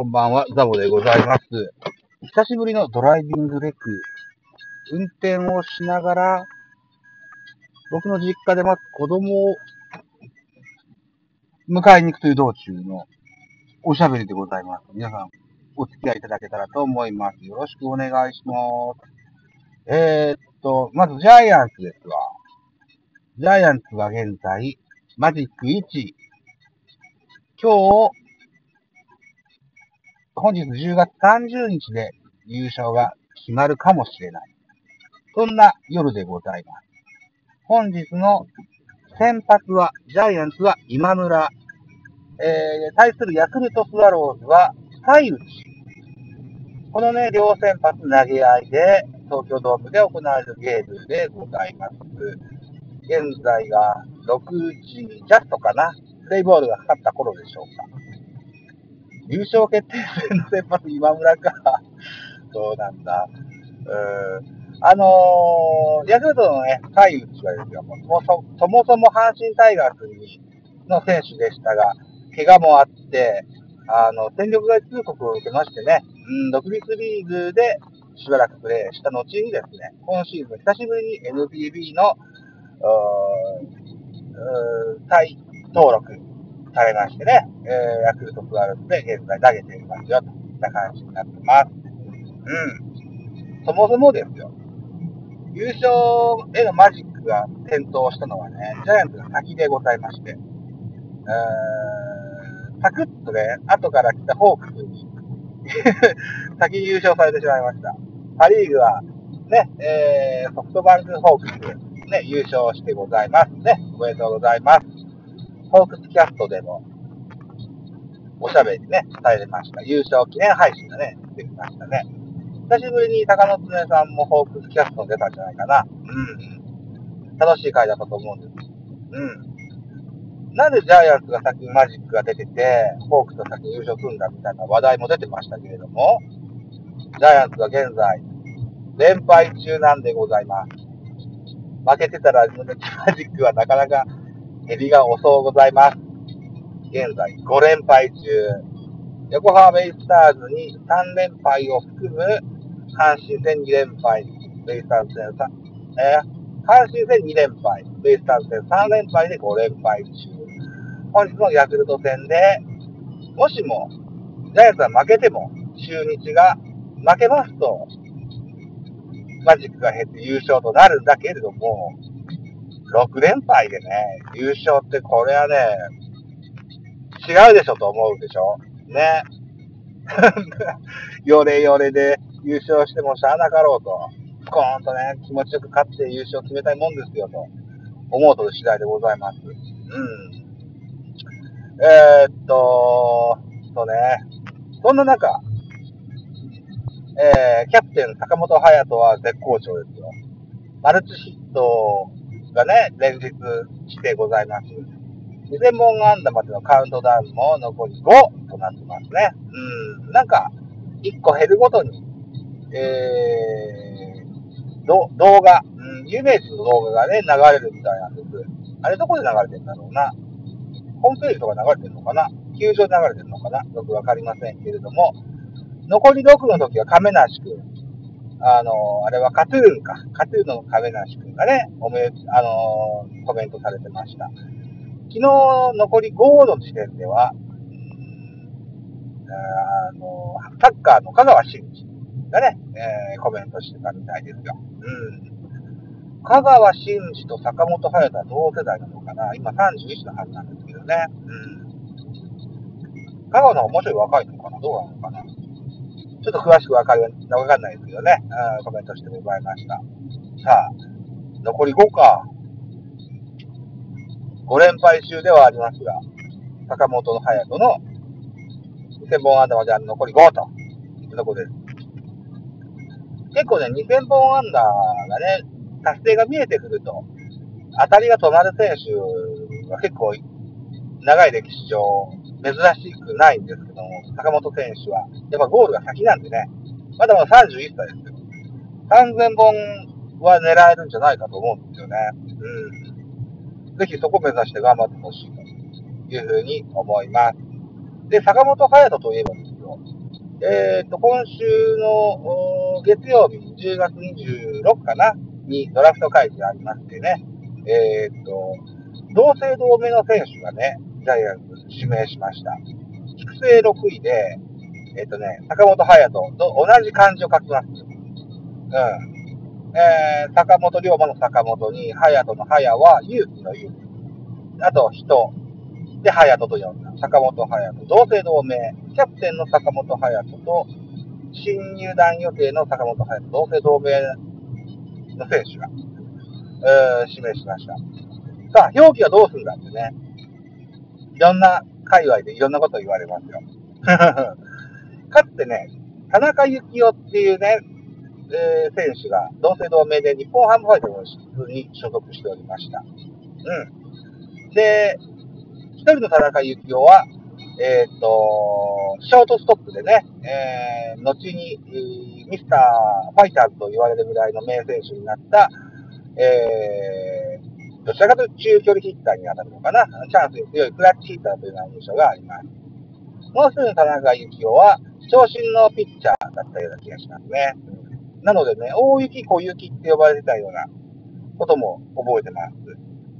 こんばんは、ザボでございます。久しぶりのドライビングレック。運転をしながら、僕の実家で待つ子供を迎えに行くという道中のおしゃべりでございます。皆さん、お付き合いいただけたらと思います。よろしくお願いします。えー、っと、まずジャイアンツですわ。ジャイアンツは現在、マジック1。今日、本日10月30日で優勝が決まるかもしれない。そんな夜でございます。本日の先発は、ジャイアンツは今村。えー、対するヤクルトスワローズは、サイウチ。このね、両先発投げ合いで、東京ドームで行われるゲームでございます。現在が6時ジャストかな。プレイボールがかかった頃でしょうか。優勝決定戦の先発、今村か。そうなんだ。うん。あのー、ヤクルトのね、海内はですよ、もうそそもそも阪神タイガースにの選手でしたが、怪我もあって、あの、戦力外通告を受けましてね、うん、独立リーグでしばらくプレーした後にですね、今シーズン久しぶりに NPB の、再登録されましてね、えー、ヤクルトスワローズで現在投げていますよ、といった感じになってます。うん。そもそもですよ、優勝へのマジックが点灯したのはね、ジャイアンツが先でございまして、えー、サクッとね、後から来たホークスに先に優勝されてしまいました。パリーグは、ね、えー、ソフトバンクホークス、ね、優勝してございます。ね、おめでとうございます。ホークスキャストでも、おしゃべりね、されました。優勝記念配信がね、できましたね。久しぶりに高野常さんもホークスキャスト出たんじゃないかな。うん。楽しい回だったと思うんです。うん。なんでジャイアンツが先にマジックが出てて、ホークスが先に優勝するんだみたいな話題も出てましたけれども、ジャイアンツは現在、連敗中なんでございます。負けてたら、マジックはなかなか減りが遅うございます。現在5連敗中。横浜ベイスターズに3連敗を含む阪神戦2連敗、ベイスターズ戦3、えー、阪神戦2連敗、ベイスターズ戦3連敗で5連敗中。本日のヤクルト戦で、もしも、ジャイアンツは負けても、中日が負けますと、マジックが減って優勝となるんだけれども、6連敗でね、優勝ってこれはね、違うでしょと思うでしょ？ね。よれよれで優勝してもしゃあなかろうと、スコーンとね、気持ちよく勝って優勝決めたいもんですよと、思うと次第でございます。うん。えー、っと、そうね。そんな中、えー、キャプテン坂本勇人は絶好調ですよ。マルチヒットがね、連日してございます。2000本安打までのカウントダウンも残り5となってますね。うん、なんか、1個減るごとに、えー、動画、うん、有名人の動画がね、流れるみたいなんです。あれどこで流れてるんだろうな。ホームページとか流れてるのかな球場で流れてるのかなよくわかりませんけれども、残り6の時は亀梨君、あの、あれはカトゥーンか。カトゥーンの亀梨君がね、おめ、あの、コメントされてました。昨日残り5の時点では、あの、サッカーの香川真司がね、えー、コメントしてたみたいですよ。うん。香川真司と坂本勇人は同世代なのかな今31のはずなんですけどね。うん。香川の方が面白い若いのかなどうなのかなちょっと詳しくわかる、わかんないですけどね。うん、コメントしてございました。さあ、残り5か。5連敗中ではありますが、坂本の隼人の2000本安打まであ残り5というところです。結構ね、2000本安打がね、達成が見えてくると、当たりが止まる選手は結構長い歴史上珍しくないんですけども、坂本選手は、やっぱゴールが先なんでね、まだまだ31歳ですよ。3000本は狙えるんじゃないかと思うんですよね。うん。ぜひそこ目指して頑張ってほしいというふうに思います。で、坂本勇人といえばですよ、えっ、と、今週の月曜日、10月26かな、にドラフト会議がありましてね、えっ、と、同姓同名の選手がね、ジャイアンツ指名しました。育成6位で、えっ、とね、坂本隼人と同じ漢字を書きます。うん。えー、坂本龍馬の坂本に、隼人の隼は勇気の勇気。あと、人。で、隼人と呼んだ。坂本隼人。同姓同名。キャプテンの坂本隼人と、新入団予定の坂本隼人。同姓同名の選手が、えー、指名しました。さあ、表記はどうするんだってね。ろんな界隈でいろんなこと言われますよ。かつてね、田中幸雄っていうね、えー、選手が同姓同名で日本ハムファイターズに所属しておりました。うん。で、一人の田中幸雄は、えっ、ー、と、ショートストップでね、えー、後に、ミスターファイターズと言われるぐらいの名選手になった、えー、どちらかというと中距離ヒッターに当たるのかな、チャンスに強いクラッチヒッターというような印象があります。もう一人の田中幸雄は、長身のピッチャーだったような気がしますね。なのでね、大雪、小雪って呼ばれてたようなことも覚えてます。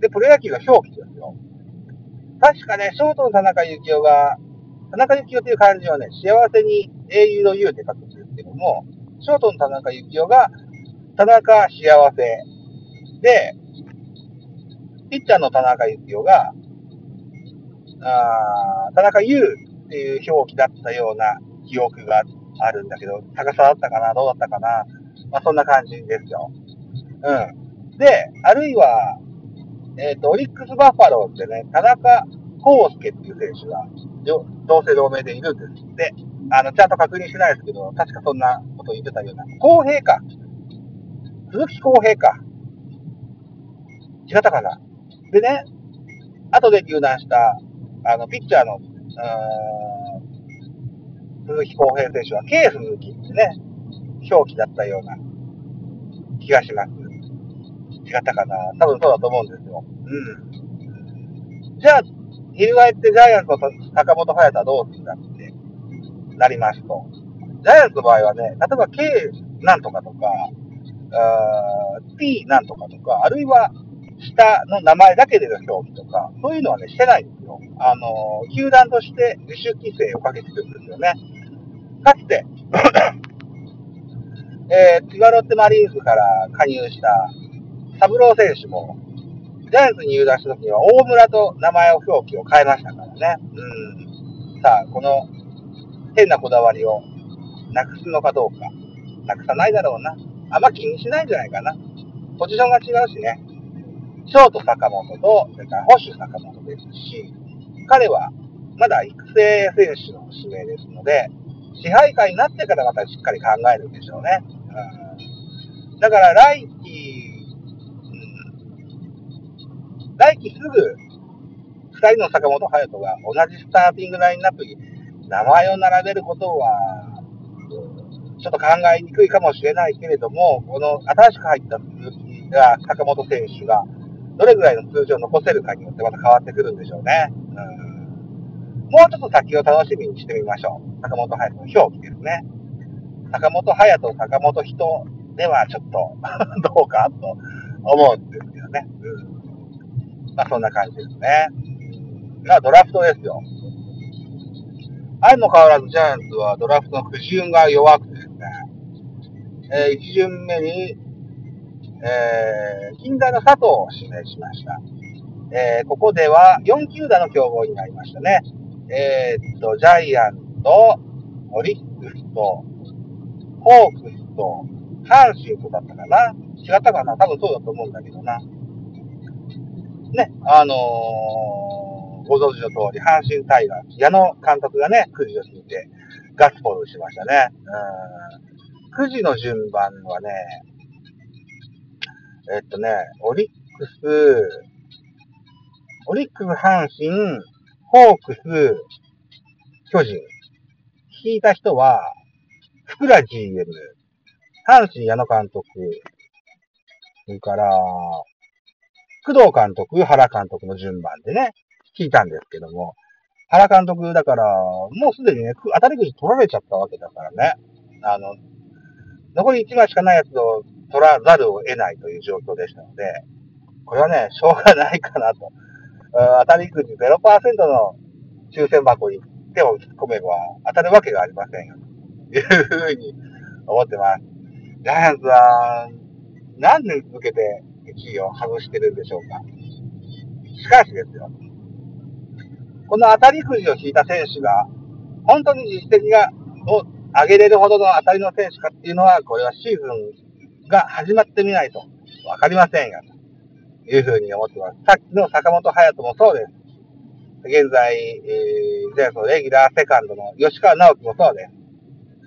で、プロ野球の表記ですよ。確かね、ショートの田中幸雄が、田中幸雄っていう漢字はね、幸せに英雄の雄って書くんですけども、ショートの田中幸雄が、田中幸せで、ピッチャーの田中幸雄が、あ田中優っていう表記だったような記憶があるんだけど、高さだったかなどうだったかなまあ、そんな感じですよ。うん。で、あるいは、えっ、ー、と、オリックスバファローってね、田中康介っていう選手が、同姓同名でいるんですって。あの、ちゃんと確認しないですけど、確かそんなこと言ってたような。公平か。鈴木公平か。違ったかな。でね、後で入団した、あの、ピッチャーの、ー鈴木康平選手は、K 鈴木ってね、表記だったような気がします。違ったかな多分そうだと思うんですよ。うん。じゃあ、翻ってジャイアンツの坂本隼人はどうするんだってなりますと、ジャイアンツの場合はね、例えば K なんとかとか、P なんとかとか、あるいは下の名前だけでの表記とか、そういうのはね、してないんですよ。あの、球団として自主規制をかけてるんですよね。かつて えー、千葉ロッテマリーンズから加入した三郎選手も、ジャイアンツに入団した時には大村と名前を表記を変えましたからね。うん。さあ、この変なこだわりをなくすのかどうか。なくさないだろうな。あんま気にしないんじゃないかな。ポジションが違うしね。ショート坂本と、それから保守坂本ですし、彼はまだ育成選手の指名ですので、支配下になってからまたしっかり考えるんでしょうね。うん、だから来季、うん、来季すぐ、二人の坂本勇人が同じスターティングラインナップに名前を並べることは、ちょっと考えにくいかもしれないけれども、この新しく入ったが、坂本選手が、どれぐらいの数字を残せるかによってまた変わってくるんでしょうね。うんもうちょっと先を楽しみにしてみましょう。坂本隼人の表記ですね。坂本隼人、坂本人ではちょっと どうかと思うんですけどね。うん。まあそんな感じですね。まあドラフトですよ。相も変わらずジャイアンツはドラフトの不順が弱くてですね、えー、1巡目に、えー、近代の佐藤を指名しました。えー、ここでは4球団の競合になりましたね。えー、っと、ジャイアント、オリックスと、ホークスと、阪神とだったかな違ったかな？多分そうだと思うんだけどな。ね、あのー、ご存知の通り、阪神タイガース、矢野監督がね、くじを引いて、ガッツポーズしましたね。うん。くじの順番はね、えっとね、オリックス、オリックス、阪神、ホークス、巨人。引いた人は、福良 GM、阪神矢野監督、それから、工藤監督、原監督の順番でね、聞いたんですけども、原監督だから、もうすでにね、当たりくじ取られちゃったわけだからね。あの、残り1枚しかないやつを取らざるを得ないという状況でしたので、これはね、しょうがないかなと。当たりくじ0%の抽選箱に手を突っ込めば当たるわけがありませんよ。というふうに思ってます。ジャイアンツは何年続けて1位を外してるんでしょうか。しかしですよ。この当たりくじを引いた選手が、本当に実績が、を上げれるほどの当たりの選手かっていうのは、これはシーズンが始まってみないとわかりませんよ。というふうに思ってます。さっきの坂本隼人もそうです。現在、えー、ジャイアンツのレギュラーセカンドの吉川直樹もそうです。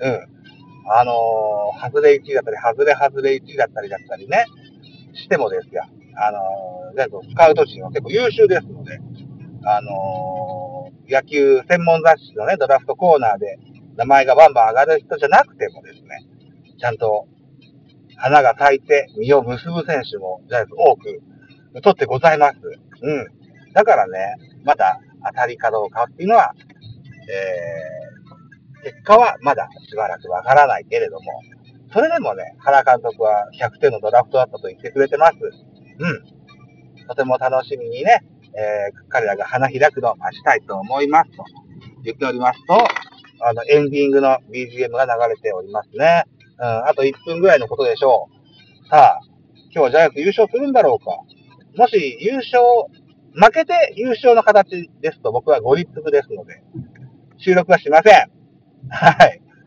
うん。あのー、外れ1位だったり、外れ外れ1位だったりだったりね、してもですよ。あのー、ジャイアンツのスカウト陣は結構優秀ですので、あのー、野球専門雑誌のね、ドラフトコーナーで名前がバンバン上がる人じゃなくてもですね、ちゃんと花が咲いて実を結ぶ選手もジャイアンツ多く取ってございます。うん。だからね、まだ当たりかどうかっていうのは、えー、結果はまだしばらくわからないけれども、それでもね、原監督は100点のドラフトだったと言ってくれてます。うん。とても楽しみにね、えー、彼らが花開くのを待ちたいと思いますと言っておりますと、あの、エンディングの BGM が流れておりますね。うん、あと1分ぐらいのことでしょう。さあ、今日はジャイアンツ優勝するんだろうか。もし優勝、負けて優勝の形ですと僕はご立腹ですので、収録はしません。はい。